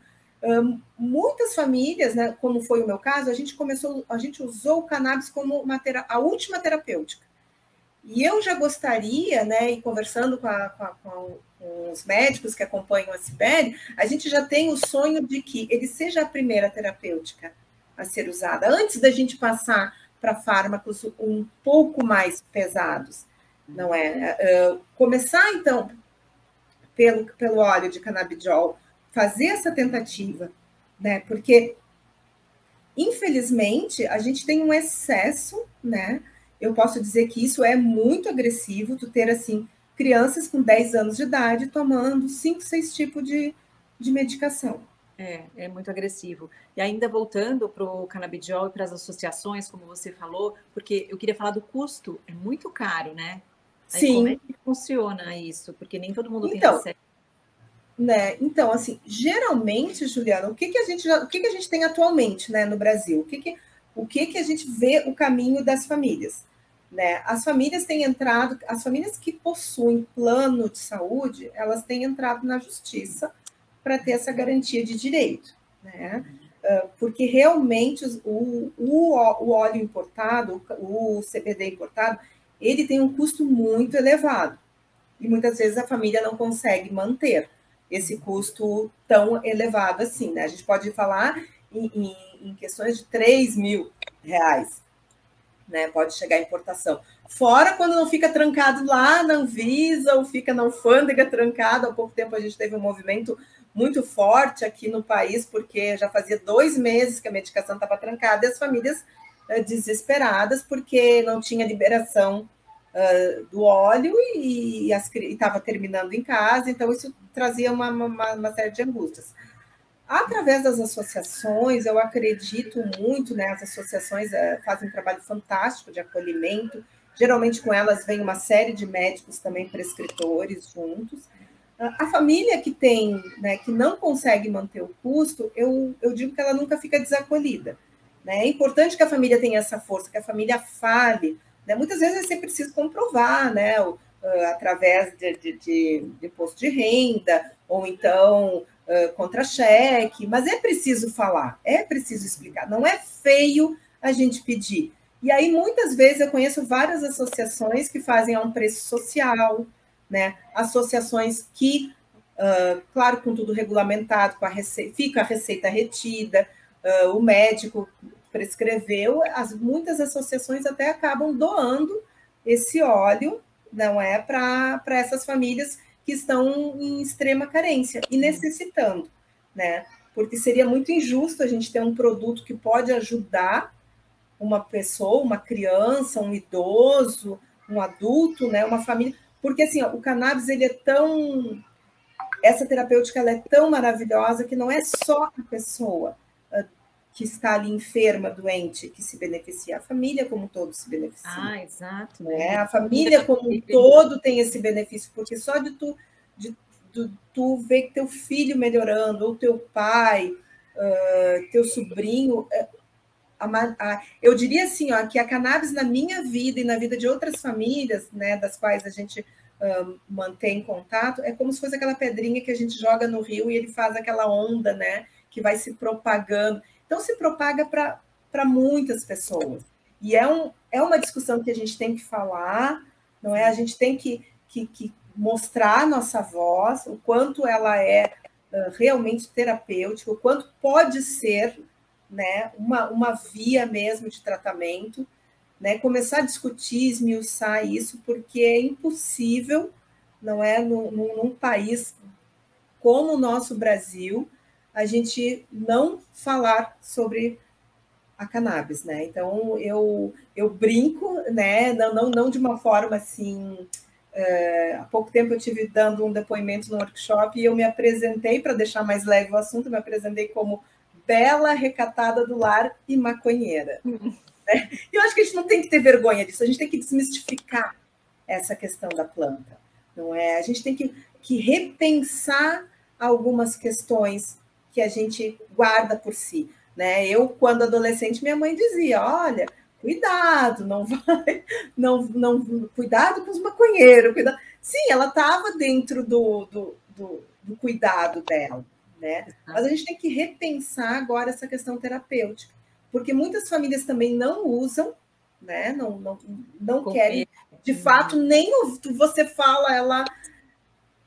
Muitas famílias, né, como foi o meu caso, a gente começou, a gente usou o cannabis como uma a última terapêutica. E eu já gostaria, né, e conversando com, a, com, a, com, os médicos que acompanham a Sibeli, a gente já tem o sonho de que ele seja a primeira terapêutica a ser usada, antes da gente passar para fármacos um pouco mais pesados, não é? Uh, começar, então, pelo, pelo óleo de canabidiol, fazer essa tentativa, né? Porque, infelizmente, a gente tem um excesso, né? Eu posso dizer que isso é muito agressivo, tu ter, assim, crianças com 10 anos de idade tomando 5, 6 tipos de, de medicação.
É, é muito agressivo. E ainda voltando para o canabidiol e para as associações, como você falou, porque eu queria falar do custo, é muito caro, né? Aí
Sim.
Como é que funciona isso? Porque nem todo mundo
então,
tem acesso.
Né? Então, assim, geralmente, Juliana, o que, que a gente o que, que a gente tem atualmente, né, no Brasil? O que que, o que que a gente vê o caminho das famílias, né? As famílias têm entrado, as famílias que possuem plano de saúde, elas têm entrado na justiça para ter essa garantia de direito, né? Ah, porque realmente o, o, o óleo importado, o CBD importado, ele tem um custo muito elevado e muitas vezes a família não consegue manter esse custo tão elevado assim. Né? A gente pode falar em, em, em questões de 3 mil reais, né? Pode chegar a importação. Fora quando não fica trancado lá na Anvisa ou fica na alfândega trancado. Há pouco tempo a gente teve um movimento muito forte aqui no país, porque já fazia dois meses que a medicação estava trancada e as famílias eh, desesperadas porque não tinha liberação uh, do óleo e estava terminando em casa, então isso trazia uma, uma, uma, série de angústias. Através das associações, eu acredito muito, né? As associações uh, fazem um trabalho fantástico de acolhimento. Geralmente com elas vem uma série de médicos também prescritores juntos. A família que tem, né, que não consegue manter o custo, eu, eu digo que ela nunca fica desacolhida. Né? É importante que a família tenha essa força, que a família fale, né? Muitas vezes você precisa comprovar, né? Uh, através de, de, de, de, imposto de renda, ou então uh, contra-cheque, mas é preciso falar, é preciso explicar. Não é feio a gente pedir. E aí, muitas vezes, eu conheço várias associações que fazem a um preço social, né? Associações que, uh, claro, com tudo regulamentado, com a receita, fica a receita retida, uh, o médico prescreveu, as, muitas associações até acabam doando esse óleo, não é, para essas famílias que estão em extrema carência e necessitando, né? Porque seria muito injusto a gente ter um produto que pode ajudar uma pessoa, uma criança, um idoso, um adulto, né, uma família, porque assim, ó, o cannabis ele é tão essa terapêutica ela é tão maravilhosa que não é só a pessoa, que está ali enferma, doente, que se beneficia. A família como um todo se beneficia.
Ah, exato.
Né? A família como um todo tem esse benefício, porque só de tu, de, de, tu ver que teu filho melhorando, ou teu pai, uh, teu sobrinho... É, a, a, eu diria assim, ó, que a cannabis na minha vida e na vida de outras famílias, né, das quais a gente uh, manter em contato, é como se fosse aquela pedrinha que a gente joga no rio e ele faz aquela onda, né? Que vai se propagando. Então, se propaga para muitas pessoas. E é, um, é uma discussão que a gente tem que falar, não é? A gente tem que, que, que mostrar a nossa voz, o quanto ela é uh, realmente terapêutica, o quanto pode ser né, uma, uma via mesmo de tratamento, né, começar a discutir, esmiuçar isso, porque é impossível, não é, num, num país como o nosso Brasil, a gente não falar sobre a cannabis, né? Então eu eu brinco, né? Não não, não de uma forma assim. É, há pouco tempo eu tive dando um depoimento no workshop e eu me apresentei para deixar mais leve o assunto, me apresentei como bela recatada do lar e maconheira. Uhum. Né? E eu acho que a gente não tem que ter vergonha disso, a gente tem que desmistificar essa questão da planta, não é? A gente tem que, que repensar algumas questões que a gente guarda por si. Né? Eu, quando adolescente, minha mãe dizia: olha, cuidado, não vai, não, não, cuidado com os maconheiros, cuidado. Sim, ela estava dentro do, do, do, do, cuidado dela, né? Mas a gente tem que repensar agora essa questão terapêutica, porque muitas famílias também não usam, né? Não, não, não querem, de fato, nem você fala, ela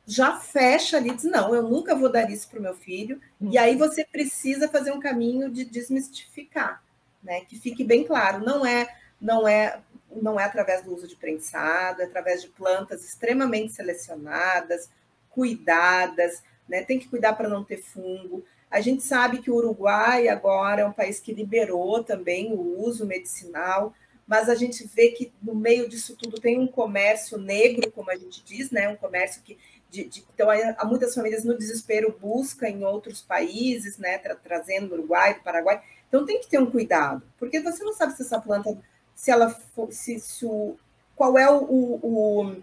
já fecha ali, diz: não, eu nunca vou dar isso para o meu filho. Uhum. E aí você precisa fazer um caminho de desmistificar, né? Que fique bem claro, não é, não é, não é através do uso de prensado, é através de plantas extremamente selecionadas, cuidadas, né? Tem que cuidar para não ter fungo. A gente sabe que o Uruguai agora é um país que liberou também o uso medicinal, mas a gente vê que no meio disso tudo tem um comércio negro, como a gente diz, né? Um comércio que de, de, então, há muitas famílias no desespero buscam em outros países, né, tra, trazendo do Uruguai, Paraguai. Então, tem que ter um cuidado, porque você não sabe se essa planta, se ela se, o, qual é o, o,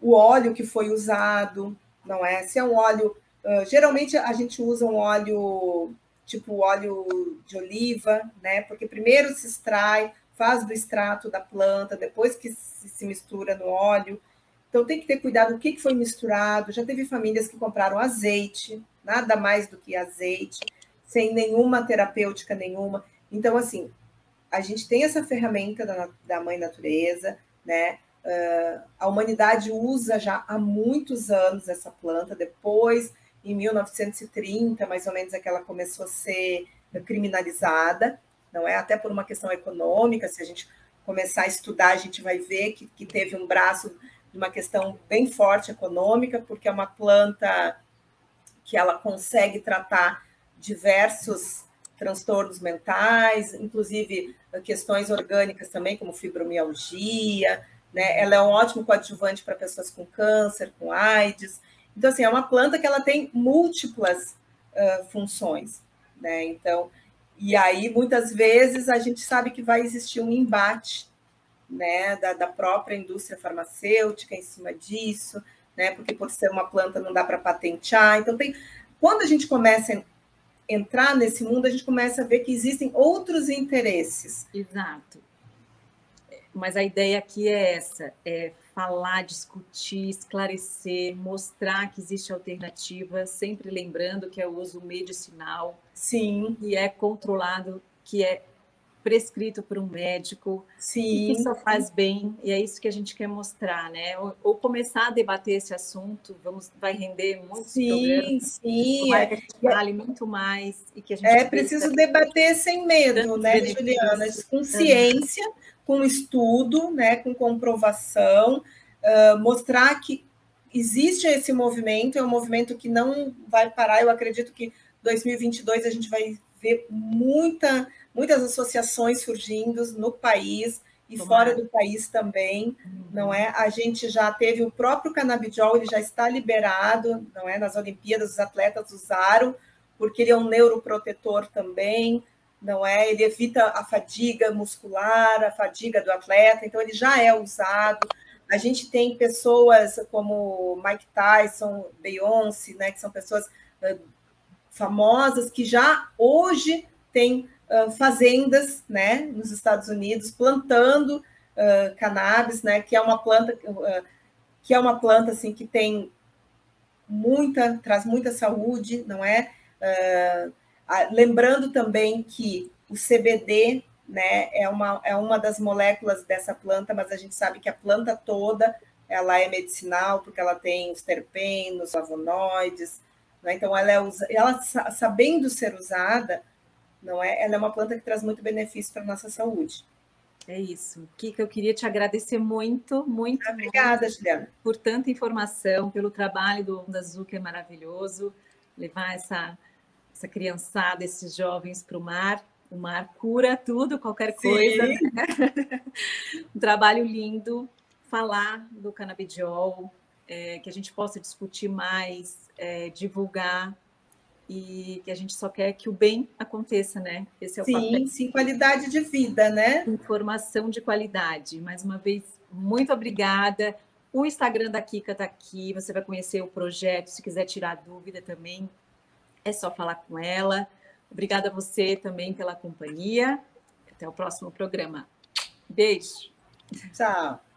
o, óleo que foi usado, não é? Se é um óleo, uh, geralmente a gente usa um óleo tipo óleo de oliva, né? Porque primeiro se extrai, faz do extrato da planta, depois que se mistura no óleo. Então tem que ter cuidado o que foi misturado. Já teve famílias que compraram azeite, nada mais do que azeite, sem nenhuma terapêutica nenhuma. Então, assim, a gente tem essa ferramenta da, da mãe natureza, né? Uh, a humanidade usa já há muitos anos essa planta, depois, em 1930, mais ou menos, é que ela começou a ser criminalizada, não é? Até por uma questão econômica, se a gente começar a estudar, a gente vai ver que, que teve um braço uma questão bem forte econômica, porque é uma planta que ela consegue tratar diversos transtornos mentais, inclusive questões orgânicas também, como fibromialgia, né? Ela é um ótimo coadjuvante para pessoas com câncer, com AIDS. Então, assim, é uma planta que ela tem múltiplas uh, funções, né? Então, e aí, muitas vezes, a gente sabe que vai existir um embate né, da, da própria indústria farmacêutica em cima disso, né, porque por ser uma planta não dá para patentear. Então, tem, quando a gente começa a entrar nesse mundo, a gente começa a ver que existem outros interesses.
Exato. Mas a ideia aqui é essa: é falar, discutir, esclarecer, mostrar que existe alternativa, sempre lembrando que é o uso medicinal.
Sim.
E é controlado, que é prescrito por um médico,
Sim.
que isso faz bem, e é isso que a gente quer mostrar, né? Ou, ou começar a debater esse assunto, vamos, vai render muitos
sim,
programas.
Sim,
vai que a gente fale muito mais e que a gente
É preciso debater sem medo, né, Juliana? Com ciência, com estudo, né, com comprovação, uh, mostrar que existe esse movimento, é um movimento que não vai parar. Eu acredito que 2022 a gente vai ver muita muitas associações surgindo no país e fora do país também, uhum. não é? A gente já teve o próprio canabidiol, ele já está liberado, não é? Nas Olimpíadas os atletas usaram, porque ele é um neuroprotetor também, não é? Ele evita a fadiga muscular, a fadiga do atleta, então ele já é usado. A gente tem pessoas como Mike Tyson, Beyoncé, né, que são pessoas uh, famosas que já hoje têm fazendas, né, nos Estados Unidos, plantando uh, cannabis, né, que é uma planta uh, que é uma planta assim que tem muita, traz muita saúde, não é? Lembrando também que o CBD né, é, uma, é uma das moléculas dessa planta, mas a gente sabe que a planta toda ela é medicinal, porque ela tem os terpenos, flavonoides, né? então ela, é, ela sabendo ser usada, não é? Ela é uma planta que traz muito benefício para a nossa saúde.
É isso. Kika, eu queria te agradecer muito, muito.
Obrigada,
muito
Juliana.
Por tanta informação, pelo trabalho do Onda Azul, que é maravilhoso. Levar essa, essa criançada, esses jovens para o mar. O mar cura tudo, qualquer coisa. Né? um trabalho lindo. Falar do canabidiol, é, que a gente possa discutir mais, é, divulgar e que a gente só quer que o bem aconteça, né?
Esse é o sim, papel. Sim, qualidade de vida, né?
Informação de qualidade. Mais uma vez, muito obrigada. O Instagram da Kika está aqui, você vai conhecer o projeto. Se quiser tirar dúvida também, é só falar com ela. Obrigada a você também pela companhia. Até o próximo programa. Beijo.
Tchau.